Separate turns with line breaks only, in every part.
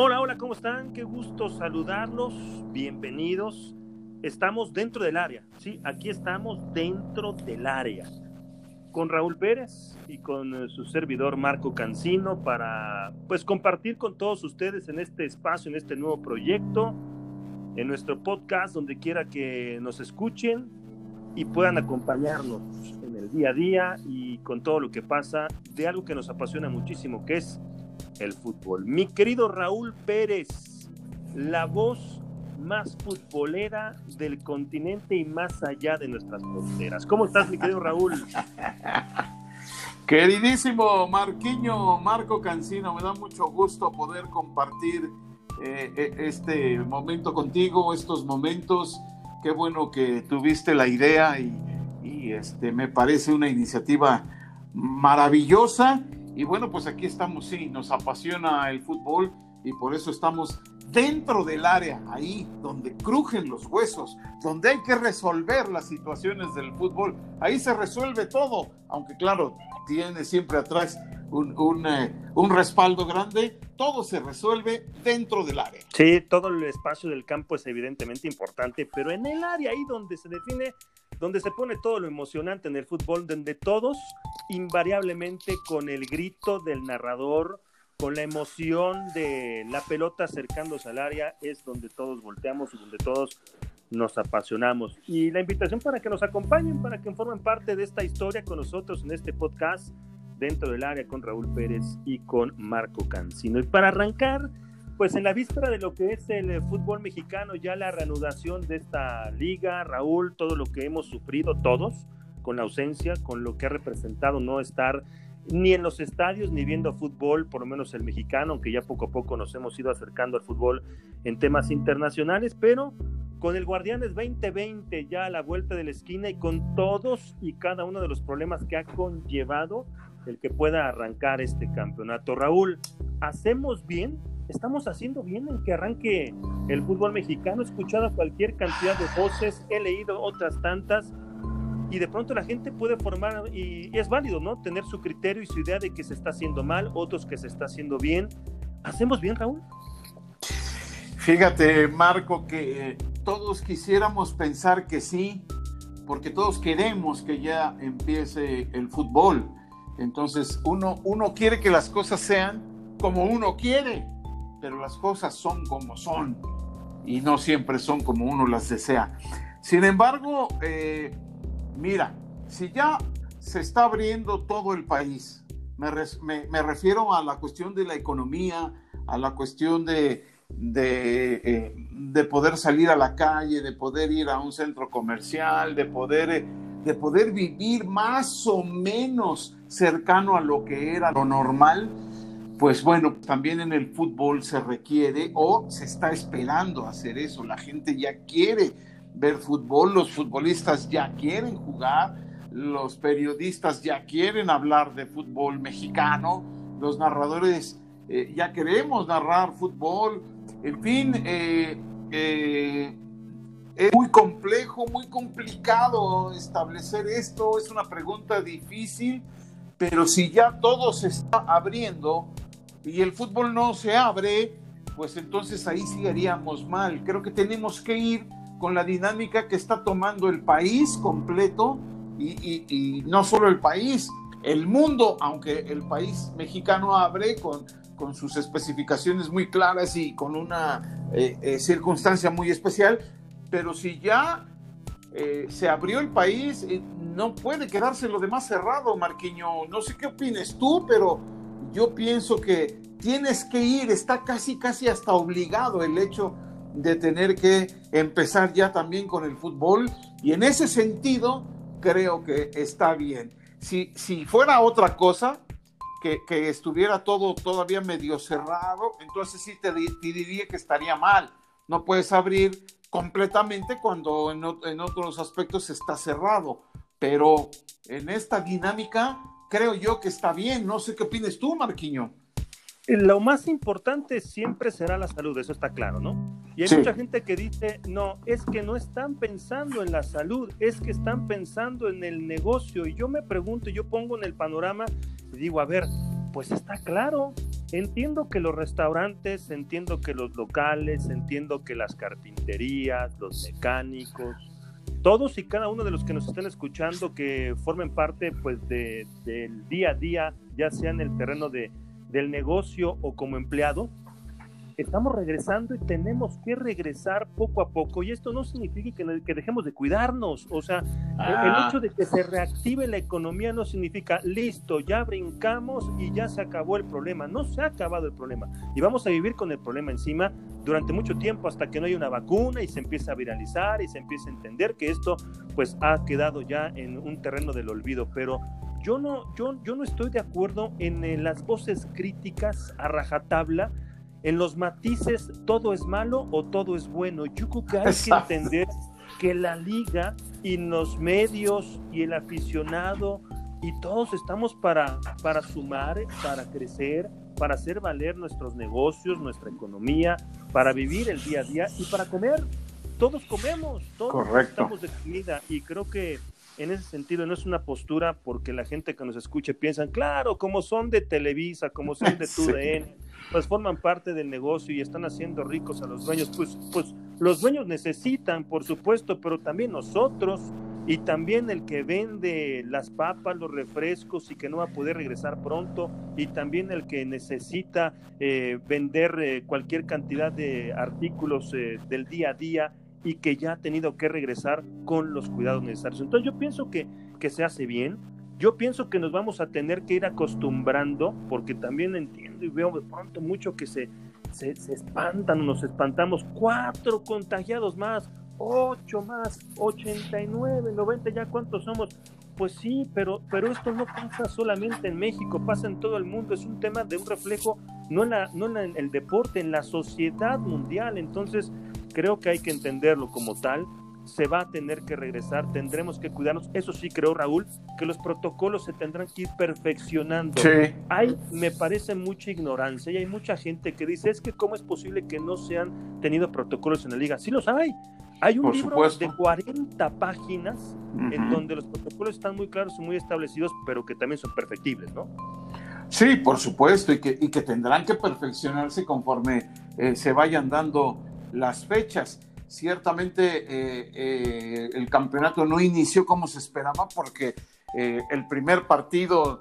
Hola, hola, ¿cómo están? Qué gusto saludarlos. Bienvenidos. Estamos dentro del área, ¿sí? Aquí estamos dentro del área. Con Raúl Pérez y con eh, su servidor Marco Cancino para, pues, compartir con todos ustedes en este espacio, en este nuevo proyecto, en nuestro podcast, donde quiera que nos escuchen y puedan acompañarnos en el día a día y con todo lo que pasa de algo que nos apasiona muchísimo, que es el fútbol. Mi querido Raúl Pérez, la voz más futbolera del continente y más allá de nuestras fronteras. ¿Cómo estás, mi querido Raúl?
Queridísimo Marquiño, Marco Cancino, me da mucho gusto poder compartir eh, eh, este momento contigo, estos momentos. Qué bueno que tuviste la idea y, este, me parece una iniciativa maravillosa y bueno, pues aquí estamos, sí, nos apasiona el fútbol y por eso estamos dentro del área, ahí donde crujen los huesos, donde hay que resolver las situaciones del fútbol. Ahí se resuelve todo, aunque claro, tiene siempre atrás un, eh, un, respaldo grande, todo se resuelve dentro del área.
Sí, todo el espacio del campo es evidentemente importante, pero en el área ahí donde se define donde se pone todo lo emocionante en el fútbol, donde todos invariablemente con el grito del narrador, con la emoción de la pelota acercándose al área, es donde todos volteamos y donde todos nos apasionamos. Y la invitación para que nos acompañen, para que formen parte de esta historia con nosotros en este podcast dentro del área con Raúl Pérez y con Marco Cancino. Y para arrancar, pues en la víspera de lo que es el eh, fútbol mexicano, ya la reanudación de esta liga, Raúl, todo lo que hemos sufrido todos con la ausencia, con lo que ha representado no estar ni en los estadios ni viendo fútbol, por lo menos el mexicano, aunque ya poco a poco nos hemos ido acercando al fútbol en temas internacionales, pero con el Guardianes 2020 ya a la vuelta de la esquina y con todos y cada uno de los problemas que ha conllevado el que pueda arrancar este campeonato. Raúl, ¿hacemos bien estamos haciendo bien en que arranque el fútbol mexicano. He escuchado cualquier cantidad de voces, he leído otras tantas y de pronto la gente puede formar, y, es válido, ¿no? Tener su criterio y su idea de que se está haciendo mal, otros que se está haciendo bien. ¿Hacemos bien, Raúl?
Fíjate, Marco, que todos quisiéramos pensar que sí, porque todos queremos que ya empiece el fútbol. Entonces, uno, uno quiere que las cosas sean como uno quiere pero las cosas son como son y no siempre son como uno las desea. Sin embargo, eh, mira, si ya se está abriendo todo el país, me, me, refiero a la cuestión de la economía, a la cuestión de, de, eh, de, poder salir a la calle, de poder ir a un centro comercial, de poder, eh, de poder vivir más o menos cercano a lo que era lo normal, pues bueno, también en el fútbol se requiere o se está esperando hacer eso. La gente ya quiere ver fútbol, los futbolistas ya quieren jugar, los periodistas ya quieren hablar de fútbol mexicano, los narradores eh, ya queremos narrar fútbol, en fin, eh, eh, es muy complejo, muy complicado establecer esto, es una pregunta difícil, pero si ya todo se está abriendo, y el fútbol no se abre, pues entonces ahí sí haríamos mal. Creo que tenemos que ir con la dinámica que está tomando el país completo y, no solo el país, el mundo, aunque el país mexicano abre con, con sus especificaciones muy claras y con una eh, eh, circunstancia muy especial, pero si ya eh, se abrió el país, no puede quedarse lo demás cerrado, Marquiño. No sé qué opines tú, pero yo pienso que tienes que ir, está casi, casi hasta obligado el hecho de tener que empezar ya también con el fútbol y en ese sentido creo que está bien. Si, si fuera otra cosa, que, que, estuviera todo todavía medio cerrado, entonces sí te, diría que estaría mal. No puedes abrir completamente cuando en, en otros aspectos está cerrado, pero en esta dinámica creo yo que está bien. No sé qué opinas tú, Marquiño.
Lo más importante siempre será la salud, eso está claro, ¿no? Y hay mucha gente que dice, no, es que no están pensando en la salud, es que están pensando en el negocio. Y yo me pregunto, yo pongo en el panorama y digo, a ver, pues está claro, entiendo que los restaurantes, entiendo que los locales, entiendo que las carpinterías, los mecánicos, todos y cada uno de los que nos estén escuchando que formen parte pues de, del día a día, ya sea en el terreno de, del negocio o como empleado, estamos regresando y tenemos que regresar poco a poco. Y esto no significa que, dejemos de cuidarnos. O sea, el
Ah.
hecho de que se reactive la economía no significa, listo, ya brincamos y ya se acabó el problema. No se ha acabado el problema. Y vamos a vivir con el problema encima durante mucho tiempo hasta que no haya una vacuna y se empiece a viralizar y se empiece a entender que esto pues ha quedado ya en un terreno del olvido. Pero yo no, yo, yo no estoy de acuerdo en eh, las voces críticas a rajatabla en los matices todo es malo o todo es bueno. Yo creo que hay que entender que la liga y los medios y el aficionado y todos estamos para, para sumar, para crecer, para hacer valer nuestros negocios, nuestra economía, para vivir el día a día y para comer. Todos comemos, todos
Correcto.
estamos de comida y creo que en ese sentido no es una postura porque la gente que nos escuche piensan, claro, como son de Televisa, como son de. TUDN, pues forman parte del negocio y están haciendo ricos a los dueños. Pues, pues los dueños necesitan, por supuesto, pero también nosotros y también el que vende las papas, los refrescos y que no va a poder regresar pronto y también el que necesita eh, vender eh, cualquier cantidad de artículos eh, del día a día y que ya ha tenido que regresar con los cuidados necesarios. Entonces yo pienso que, que se hace bien, yo pienso que nos vamos a tener que ir acostumbrando, porque también entiendo y veo pronto mucho que se, se, se espantan, nos espantamos, cuatro contagiados más, ocho más, 89, 90, ya cuántos somos. Pues sí, pero, pero esto no pasa solamente en México, pasa en todo el mundo, es un tema de un reflejo, no en, la, no en el deporte, en la sociedad mundial. Entonces, creo que hay que entenderlo como tal. Se va a tener que regresar, tendremos que cuidarnos. Eso sí, creo, Raúl, que los protocolos se tendrán que ir perfeccionando.
Sí.
Hay, me parece, mucha ignorancia y hay mucha gente que dice, es que cómo es posible que no se han tenido protocolos en la liga. Sí los hay. Hay un
Por
libro
supuesto.
de 40 páginas en donde los protocolos están muy claros y muy establecidos, pero que también son perfectibles, ¿no?
Sí, por supuesto, y que, y que tendrán que perfeccionarse conforme eh, se vayan dando las fechas. Ciertamente eh, eh, el campeonato no inició como se esperaba porque eh, el primer partido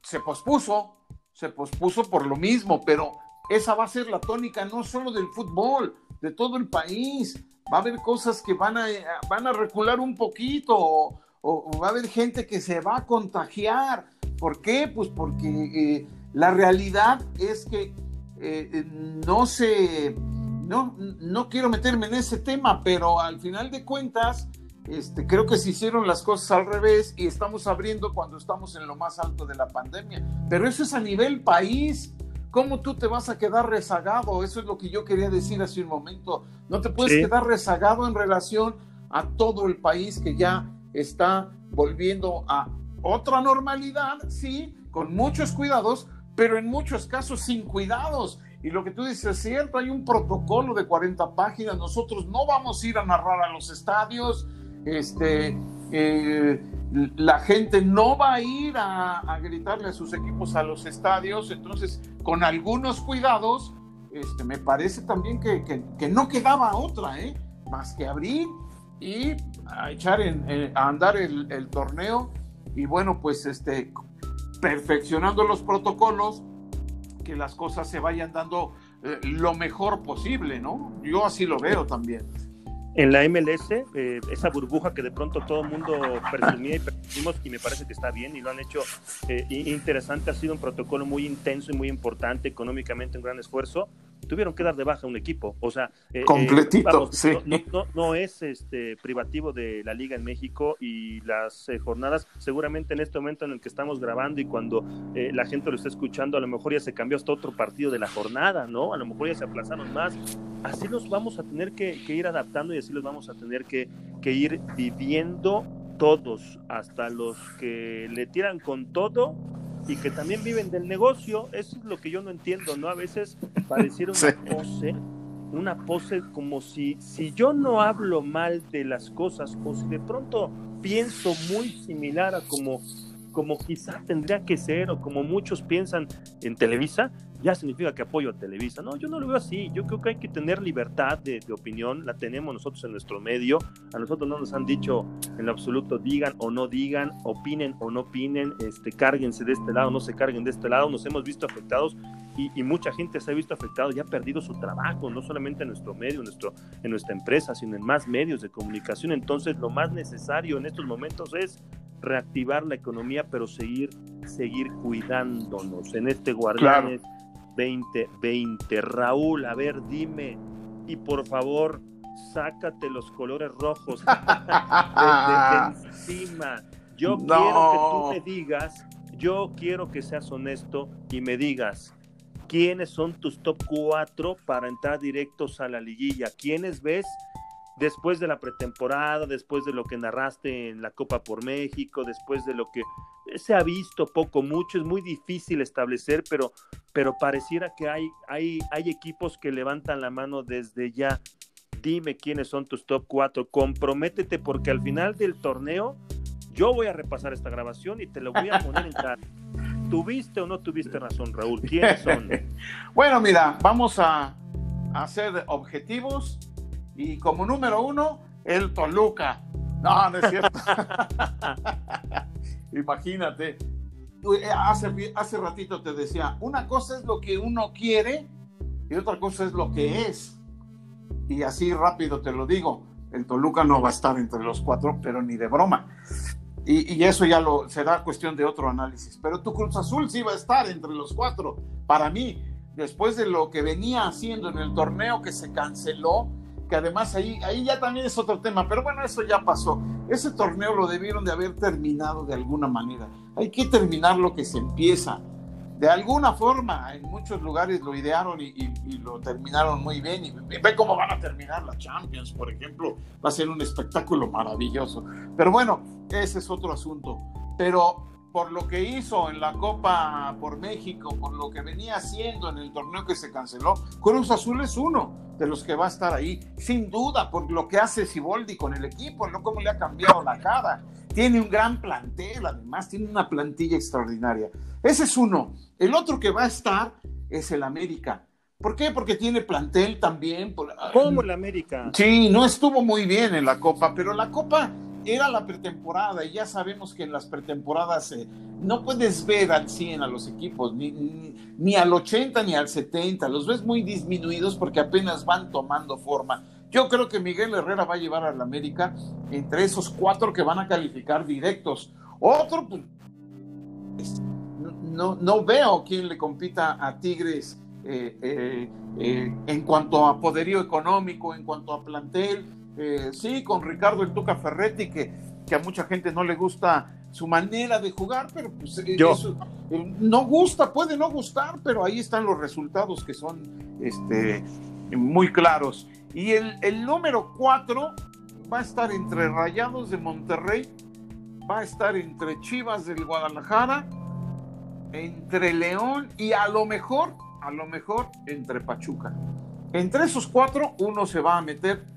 se pospuso, se pospuso por lo mismo, pero esa va a ser la tónica no solo del fútbol, de todo el país. Va a haber cosas que van a, van a recular un poquito o, o va a haber gente que se va a contagiar. ¿Por qué? Pues porque la realidad es que no se, no, no quiero meterme en ese tema, pero al final de cuentas, este, creo que se hicieron las cosas al revés y estamos abriendo cuando estamos en lo más alto de la pandemia. Pero eso es a nivel país. ¿Cómo tú te vas a quedar rezagado? Eso es lo que yo quería decir hace un momento. No te puedes
Sí.
quedar rezagado en relación a todo el país que ya está volviendo a otra normalidad, sí, con muchos cuidados, pero en muchos casos sin cuidados. Y lo que tú dices es cierto, hay un protocolo de 40 páginas, nosotros no vamos a ir a narrar a los estadios, este, eh, la gente no va a ir a, a gritarle a sus equipos a los estadios, entonces con algunos cuidados, este, me parece también que, que- que no quedaba otra, ¿eh? más que abrir y a echar en- eh, a andar el, el torneo y bueno, pues este, perfeccionando los protocolos, que las cosas se vayan dando eh, lo mejor posible, ¿no? Yo así lo veo también.
En la MLS, eh, esa burbuja que de pronto todo el mundo presumía y presumimos, y me parece que está bien y lo han hecho eh, interesante, ha sido un protocolo muy intenso y muy importante, económicamente un gran esfuerzo. Tuvieron que dar de baja un equipo, o sea, eh, eh,
Completito, sí.
no, no- no es este privativo de la liga en México y las eh, jornadas, seguramente en este momento en el que estamos grabando y cuando la gente lo está escuchando, a lo mejor ya se cambió hasta otro partido de la jornada, ¿no? A lo mejor ya se aplazaron más. Así los vamos a tener que, que ir adaptando y así los vamos a tener que, que ir viviendo todos, hasta los que le tiran con todo y que también viven del negocio. Eso es lo que yo no entiendo, ¿no? A veces pareciera una
Sí.
pose, una pose como si, si yo no hablo mal de las cosas o si de pronto pienso muy similar a como como quizá tendría que ser o como muchos piensan en Televisa, ya significa que apoyo a Televisa. No, yo no lo veo así. Yo creo que hay que tener libertad de, opinión. La tenemos nosotros en nuestro medio. A nosotros no nos han dicho en lo absoluto digan o no digan, opinen o no opinen, este, cárguense de este lado, no se carguen de este lado. Nos hemos visto afectados y, mucha gente se ha visto afectado y ha perdido su trabajo, no solamente en nuestro medio, en, nuestro, en nuestra empresa, sino en más medios de comunicación. Entonces, lo más necesario en estos momentos es reactivar la economía, pero seguir, seguir cuidándonos en este Guardianes 2020. Raúl, a ver, dime, y por favor, sácate los colores rojos de, encima. Yo quiero que tú me digas, yo quiero que seas honesto y me digas, ¿quiénes son tus top 4 para entrar directos a la liguilla? ¿Quiénes ves después de la pretemporada, después de lo que narraste en la Copa por México, después de lo que se ha visto poco, mucho, es muy difícil establecer, pero, pero pareciera que hay, hay, hay equipos que levantan la mano desde ya. Dime quiénes son tus top 4, comprométete porque al final del torneo yo voy a repasar esta grabación y te lo voy a poner en cara. ¿Tuviste o no tuviste razón, Raúl? ¿Quiénes son?
bueno, mira, vamos a, a ser objetivos y como número uno, el Toluca. No, no es cierto. Imagínate. Eh, hace, hace ratito te decía, una cosa es lo que uno quiere y otra cosa es lo que es. Y así rápido te lo digo, el Toluca no va a estar entre los cuatro, pero ni de broma. Y, y, eso ya lo será cuestión de otro análisis. Pero tu Cruz Azul sí va a estar entre los cuatro. Para mí, después de lo que venía haciendo en el torneo que se canceló, que además ahí, ahí ya también es otro tema, pero bueno, eso ya pasó. Ese torneo lo debieron de haber terminado de alguna manera. Hay que terminar lo que se empieza. De alguna forma, en muchos lugares lo idearon y, lo terminaron muy bien. Y ve cómo van a terminar la Champions, por ejemplo. Va a ser un espectáculo maravilloso. Pero bueno, ese es otro asunto. Pero por lo que hizo en la Copa por México, por lo que venía haciendo en el torneo que se canceló, Cruz Azul es uno de los que va a estar ahí, sin duda, por lo que hace Siboldi con el equipo, no cómo le ha cambiado la cara. Tiene un gran plantel, además, tiene una plantilla extraordinaria. Ese es uno. El otro que va a estar es el América. ¿Por qué? Porque tiene plantel también.
¿Cómo el América?
Sí, no estuvo muy bien en la Copa, pero la Copa era la pretemporada y ya sabemos que en las pretemporadas eh, no puedes ver al 100 a los equipos, ni, ni, al 80 ni al 70, los ves muy disminuidos porque apenas van tomando forma. Yo creo que Miguel Herrera va a llevar al América entre esos cuatro que van a calificar directos. Otro, pues, no, no veo quién le compita a Tigres eh, eh, en cuanto a poderío económico, en cuanto a plantel eh, sí, con Ricardo el Tuca Ferretti, que, que, a mucha gente no le gusta su manera de jugar, pero pues eh, eh, no gusta, puede no gustar, pero ahí están los resultados que son este, muy claros. Y el, el número cuatro va a estar entre Rayados de Monterrey, va a estar entre Chivas del Guadalajara, entre León y a lo mejor, a lo mejor entre Pachuca. Entre esos cuatro, uno se va a meter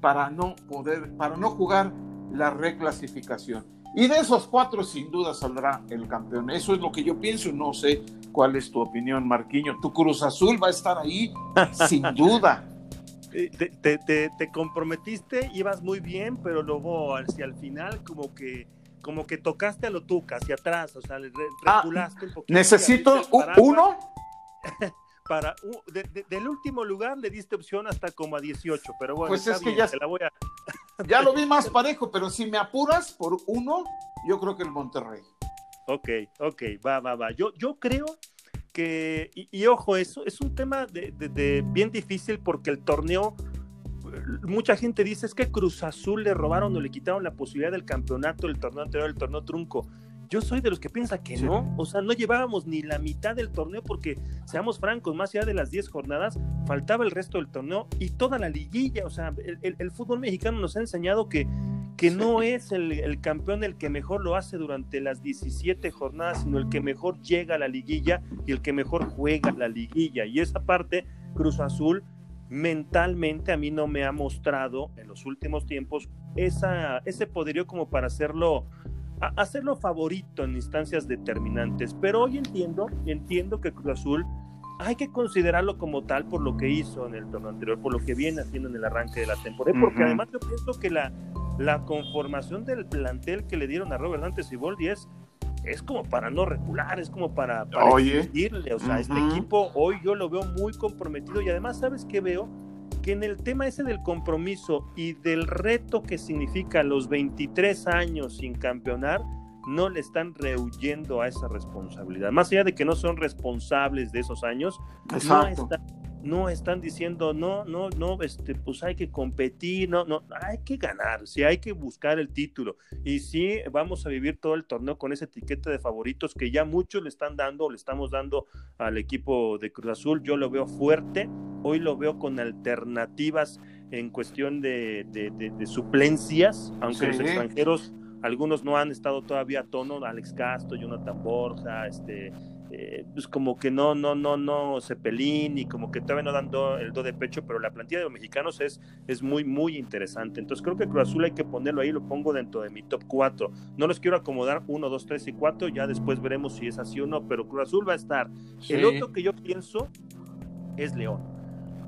para no poder, para no jugar la reclasificación. Y de esos cuatro, sin duda, saldrá el campeón. Eso es lo que yo pienso. No sé cuál es tu opinión, Marquiño. Tu Cruz Azul va a estar ahí, sin duda.
Eh, te, te, te, comprometiste, ibas muy bien, pero luego hacia el final, como que como que tocaste a lo tuca hacia atrás, o sea, le
ah, reculaste un poquito. Necesito uno.
para del último lugar le diste opción hasta como a 18, pero bueno,
pues es que ya, la voy a... ya lo vi más parejo, pero si me apuras por uno, yo creo que el Monterrey.
Ok, ok, va, va, va. Yo, yo creo que, y, ojo, eso es un tema de, bien difícil porque el torneo, mucha gente dice es que Cruz Azul le robaron o le quitaron la posibilidad del campeonato del torneo anterior, el torneo trunco. Yo soy de los que piensa que no, o sea, no llevábamos ni la mitad del torneo porque, seamos francos, más allá de las 10 jornadas, faltaba el resto del torneo y toda la liguilla, o sea, el, fútbol mexicano nos ha enseñado que, que no es el, campeón el que mejor lo hace durante las 17 jornadas, sino el que mejor llega a la liguilla y el que mejor juega la liguilla. Y esa parte, Cruz Azul, mentalmente a mí no me ha mostrado en los últimos tiempos esa, ese poderío como para hacerlo hacerlo favorito en instancias determinantes. Pero hoy entiendo, entiendo que Cruz Azul hay que considerarlo como tal por lo que hizo en el torneo anterior, por lo que viene haciendo en el arranque de la temporada, porque además yo pienso que la, la conformación del plantel que le dieron a Robert Dantes y Boldi es, es como para no recular, es como para, para o sea, este equipo hoy yo lo veo muy comprometido y además, ¿sabes qué veo? Que en el tema ese del compromiso y del reto que significa los 23 años sin campeonar, no le están rehuyendo a esa responsabilidad. Más allá de que no son responsables de esos años, no están, diciendo, no, no, no, este, pues hay que competir, no, no, hay que ganar, sí hay que buscar el título. Y sí vamos a vivir todo el torneo con esa etiqueta de favoritos que ya muchos le están dando, le estamos dando al equipo de Cruz Azul. Yo lo veo fuerte, hoy lo veo con alternativas en cuestión de, suplencias, aunque los extranjeros algunos no han estado todavía a tono, Alex Castro, Jonathan Borja, este, eh, pues como que no, no, no, no, Cepelín y como que todavía no dando el do de pecho, pero la plantilla de los mexicanos es, es muy, muy interesante. Entonces creo que Cruz Azul hay que ponerlo ahí, lo pongo dentro de mi top 4. No los quiero acomodar 1, 2, 3 y 4, ya después veremos si es así o no, pero Cruz Azul va a estar. El otro que yo pienso es León.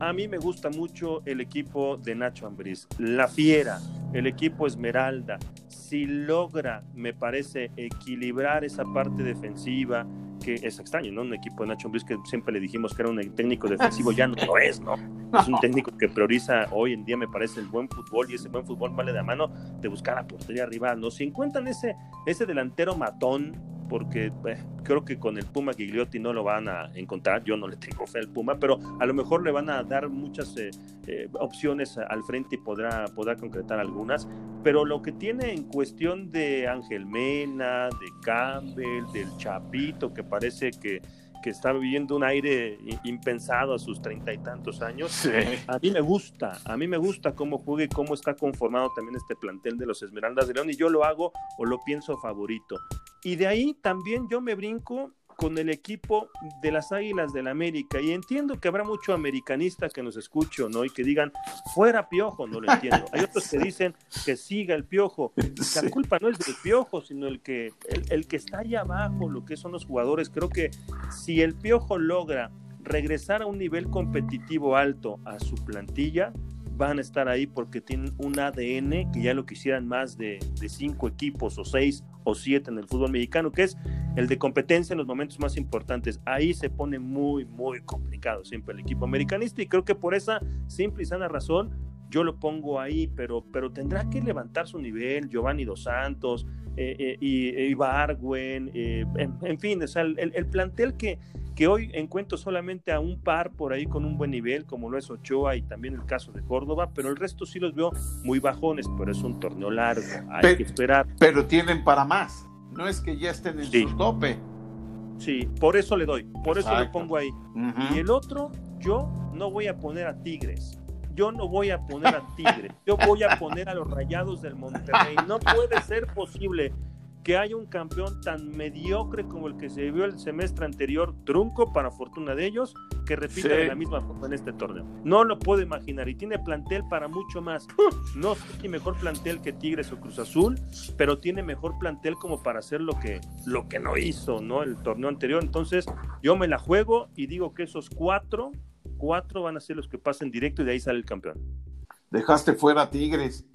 A mí me gusta mucho el equipo de Nacho Ambriz, la Fiera, el equipo Esmeralda, si logra, me parece, equilibrar esa parte defensiva, que es extraño, ¿no? Un equipo de Nacho Ambriz que siempre le dijimos que era un técnico defensivo, ya no lo es, ¿no? Es un técnico que prioriza hoy en día, me parece, el buen fútbol y ese buen fútbol vale de la mano de buscar a portería rival, ¿no? Si encuentran ese, ese delantero matón, porque eh, creo que con el Puma Gigliotti no lo van a encontrar, yo no le tengo fe al Puma, pero a lo mejor le van a dar muchas eh, eh, opciones al frente y podrá, podrá concretar algunas, pero lo que tiene en cuestión de Ángel Mena, de Campbell, del Chapito, que parece que que está viviendo un aire impensado a sus treinta y tantos años. A mí me gusta, a mí me gusta cómo juega y cómo está conformado también este plantel de los Esmeraldas de León y yo lo hago o lo pienso favorito. Y de ahí también yo me brinco con el equipo de las Águilas del la América. Y entiendo que habrá mucho americanista que nos escuche, ¿no? Y que digan, fuera piojo, no lo entiendo. Hay otros que dicen que siga el piojo. La culpa no es del piojo, sino el que, el, que está allá abajo, lo que son los jugadores. Creo que si el piojo logra regresar a un nivel competitivo alto a su plantilla, van a estar ahí porque tienen un ADN que ya lo quisieran más de, de, cinco equipos o seis o siete en el fútbol mexicano, que es el de competencia en los momentos más importantes. Ahí se pone muy, muy complicado siempre el equipo americanista y creo que por esa simple y sana razón yo lo pongo ahí, pero, pero tendrá que levantar su nivel, Giovanni Dos Santos eh, eh, y, Ibargüen, eh, en, fin, o el, el plantel que, que hoy encuentro solamente a un par por ahí con un buen nivel, como lo es Ochoa y también el caso de Córdoba, pero el resto sí los veo muy bajones, pero es un torneo largo, hay que esperar.
Pero tienen para más, no es que ya estén en su tope.
Sí, por eso le doy, por eso le pongo ahí. Y el otro, yo no voy a poner a Tigres, yo no voy a poner a Tigres, yo voy a poner a los Rayados del Monterrey. No puede ser posible que haya un campeón tan mediocre como el que se vio el semestre anterior, trunco para fortuna de ellos, que repita de la misma forma en este torneo. No lo puedo imaginar y tiene plantel para mucho más. No sé si mejor plantel que Tigres o Cruz Azul, pero tiene mejor plantel como para hacer lo que, lo que no hizo, ¿no? El torneo anterior. Entonces, yo me la juego y digo que esos cuatro, cuatro van a ser los que pasen directo y de ahí sale el campeón.
Dejaste fuera a Tigres.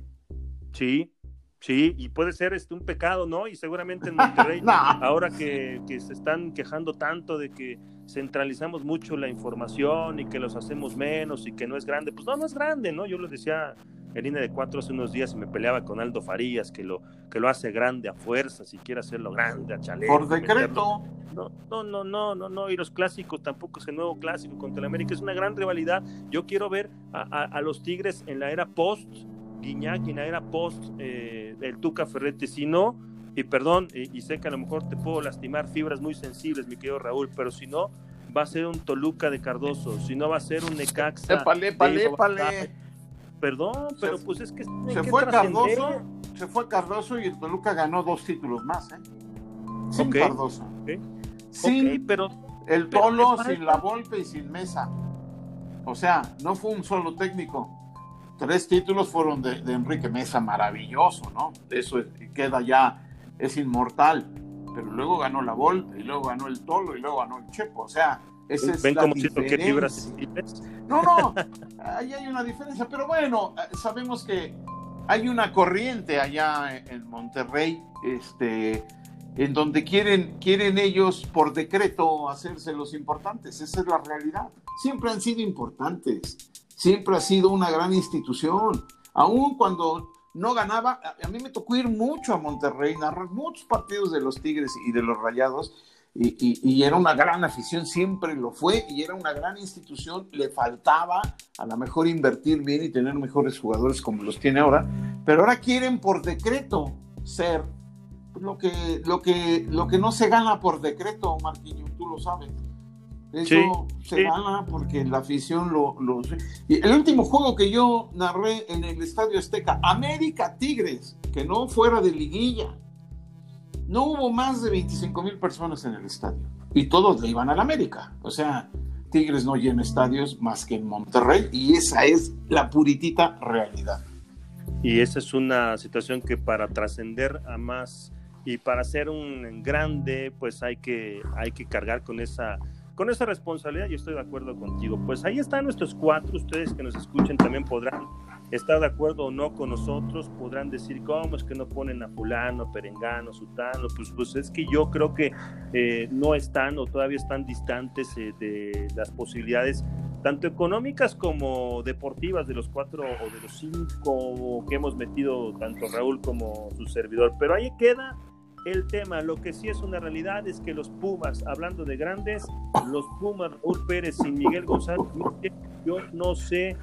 Sí, Sí, y puede ser este un pecado, ¿no? Y seguramente en Monterrey, ahora que, que, se están quejando tanto de que centralizamos mucho la información y que los hacemos menos y que no es grande, pues no, no es grande, ¿no? Yo lo decía en línea de cuatro hace unos días y me peleaba con Aldo Farías, que lo, que lo hace grande a fuerza, si quiere hacerlo grande, a chaleco.
Por decreto.
No, no, no, no, no, no, y los clásicos tampoco es el nuevo clásico contra el América, es una gran rivalidad. Yo quiero ver a, a los Tigres en la era post Guiñac era post eh, el Tuca Ferretti, si no, y perdón, y, sé que a lo mejor te puedo lastimar fibras muy sensibles, mi querido Raúl, pero si no, va a ser un Toluca de Cardoso, si no va a ser un Necaxa.
Épale, épale, épale.
Perdón, pero pues es que
se fue Cardoso, se fue Cardoso y el Toluca ganó dos títulos más, ¿eh? Sin Cardoso. Sin pero el Tolo, sin la Volpe y sin Mesa. O sea, no fue un solo técnico tres títulos fueron de, Enrique Mesa, maravilloso, ¿no? Eso queda ya es inmortal, pero luego ganó la Volpe, y luego ganó el Tolo, y luego ganó el Chepo, o sea, esa es
¿Ven
la
cómo siento que fibras
diferencia. No, no, ahí hay una diferencia, pero bueno, sabemos que hay una corriente allá en Monterrey, este, en donde quieren, quieren ellos por decreto hacerse los importantes. Esa es la realidad. Siempre han sido importantes, siempre ha sido una gran institución. Aún cuando no ganaba, a mí me tocó ir mucho a Monterrey, narrar muchos partidos de los Tigres y de los Rayados, y, era una gran afición, siempre lo fue, y era una gran institución, le faltaba a lo mejor invertir bien y tener mejores jugadores como los tiene ahora, pero ahora quieren por decreto ser lo que, lo que, lo que no se gana por decreto, Marquinho, tú lo sabes. Eso se gana porque la afición lo, lo... Y el último juego que yo narré en el Estadio Azteca, América Tigres, que no fuera de liguilla, no hubo más de 25 mil personas en el estadio y todos le iban al América. O sea, Tigres no llena estadios más que en Monterrey y esa es la puritita realidad.
Y esa es una situación que para trascender a más y para ser un grande, pues hay que, hay que cargar con esa con esa responsabilidad yo estoy de acuerdo contigo. Pues ahí están nuestros cuatro, ustedes que nos escuchen también podrán estar de acuerdo o no con nosotros, podrán decir, ¿cómo es que no ponen a fulano, perengano, sutano? Pues, pues es que yo creo que eh, no están o todavía están distantes eh, de las posibilidades tanto económicas como deportivas de los cuatro o de los cinco que hemos metido tanto Raúl como su servidor. Pero ahí queda el tema. Lo que sí es una realidad es que los Pumas, hablando de grandes, los Pumas, Raúl Pérez y Miguel González, yo no sé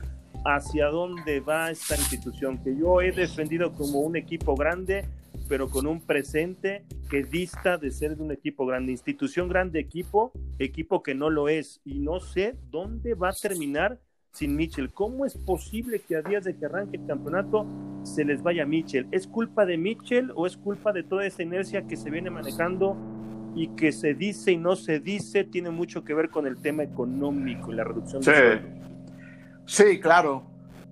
hacia dónde va esta institución, que yo he defendido como un equipo grande, pero con un presente que dista de ser de un equipo grande. Institución grande, equipo, equipo que no lo es. Y no sé dónde va a terminar sin Mitchell. ¿Cómo es posible que a días de que arranque el campeonato se les vaya Mitchell? ¿Es culpa de Mitchell o es culpa de toda esa inercia que se viene manejando y que se dice y no se dice? Tiene mucho que ver con el tema económico y la reducción
sí. de Sí, claro.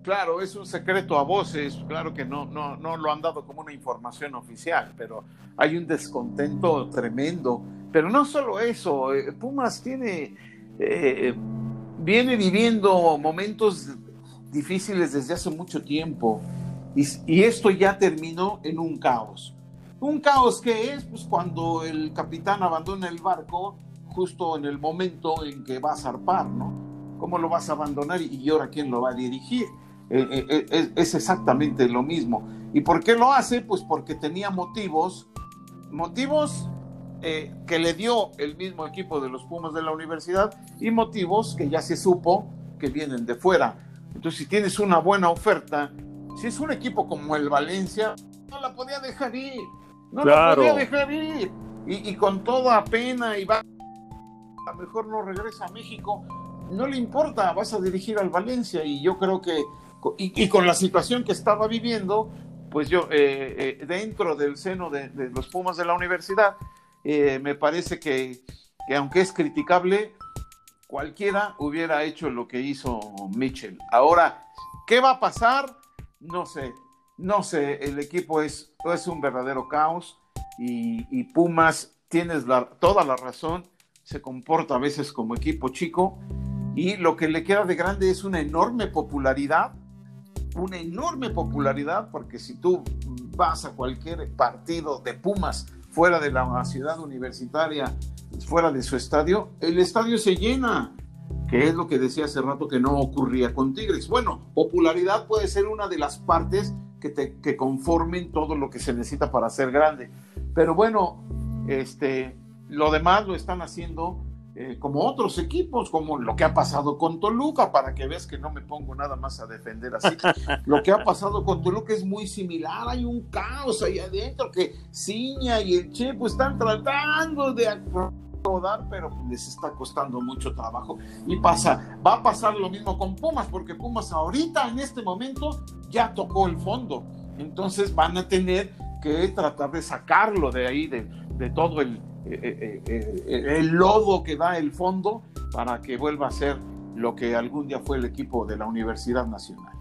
Claro, es un secreto a voces, claro que no, no, no lo han dado como una información oficial, pero hay un descontento tremendo. Pero no solo eso, eh, Pumas tiene eh, viene viviendo momentos difíciles desde hace mucho tiempo y, esto ya terminó en un caos. Un caos que es pues, cuando el capitán abandona el barco justo en el momento en que va a zarpar, ¿no? ¿Cómo lo vas a abandonar y ahora quién lo va a dirigir? Eh, eh, eh, es exactamente lo mismo. ¿Y por qué lo hace? Pues porque tenía motivos, motivos eh, que le dio el mismo equipo de los Pumas de la universidad y motivos que ya se supo que vienen de fuera. Entonces, si tienes una buena oferta, si es un equipo como el Valencia, no la podía dejar ir, no la podía dejar ir. Y, con toda pena y va, a lo mejor no regresa a México, no le importa, vas a dirigir al Valencia y yo creo que, y, con la situación que estaba viviendo, pues yo, eh, eh, dentro del seno de, de los Pumas de la universidad, eh, me parece que, aunque es criticable, cualquiera hubiera hecho lo que hizo Mitchell. Ahora, ¿qué va a pasar? No sé, no sé, el equipo es, es un verdadero caos y, Pumas, tienes toda la razón, se comporta a veces como equipo chico y lo que le queda de grande es una enorme popularidad, una enorme popularidad, porque si tú vas a cualquier partido de Pumas, fuera de la ciudad universitaria, fuera de su estadio, el estadio se llena, que es lo que decía hace rato que no ocurría con Tigres. Bueno, popularidad puede ser una de las partes que, que conformen todo lo que se necesita para ser grande. Pero bueno, este, lo demás lo están haciendo eh, como otros equipos, como lo que ha pasado con Toluca, para que veas que no me pongo nada más a defender así. lo que ha pasado con Toluca es muy similar, hay un caos ahí adentro que Ciña y el Chepo están tratando de acomodar, pero les está costando mucho trabajo. Y pasa, va a pasar lo mismo con Pumas, porque Pumas ahorita, en este momento, ya tocó el fondo. Entonces van a tener que tratar de sacarlo de ahí, de, de todo el, eh, eh, eh, el lodo que da el fondo para que vuelva a ser lo que algún día fue el equipo de la Universidad Nacional.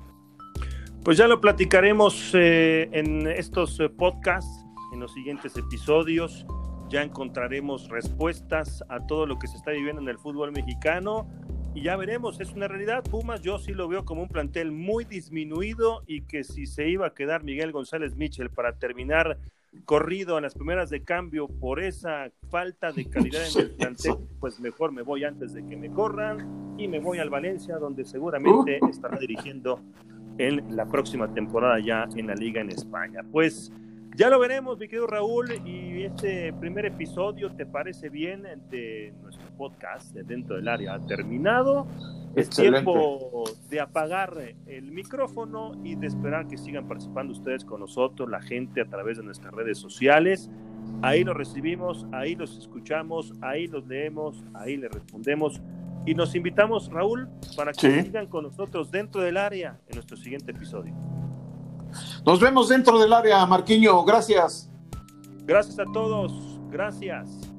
Pues ya lo platicaremos en estos podcasts en los siguientes episodios. Ya encontraremos respuestas a todo lo que se está viviendo en el fútbol mexicano y ya veremos, es una realidad. Pumas yo sí lo veo como un plantel muy disminuido y que si se iba a quedar Miguel González Mitchell para terminar corrido a las primeras de cambio por esa falta de calidad en el plantel, pues mejor me voy antes de que me corran y me voy al Valencia donde seguramente uh. estará dirigiendo en la próxima temporada ya en la liga en España. Pues ya lo veremos, mi querido Raúl, y este primer episodio, ¿te parece bien de nuestro podcast dentro del área? Ha terminado. Es tiempo de apagar el micrófono y de esperar que sigan participando ustedes con nosotros, la gente, a través de nuestras redes sociales. Ahí los recibimos, ahí los escuchamos, ahí los leemos, ahí les respondemos. Y nos invitamos, Raúl, para que sigan con nosotros dentro del área en nuestro siguiente episodio.
Nos vemos dentro del área, Marquiño. Gracias.
Gracias a todos. Gracias.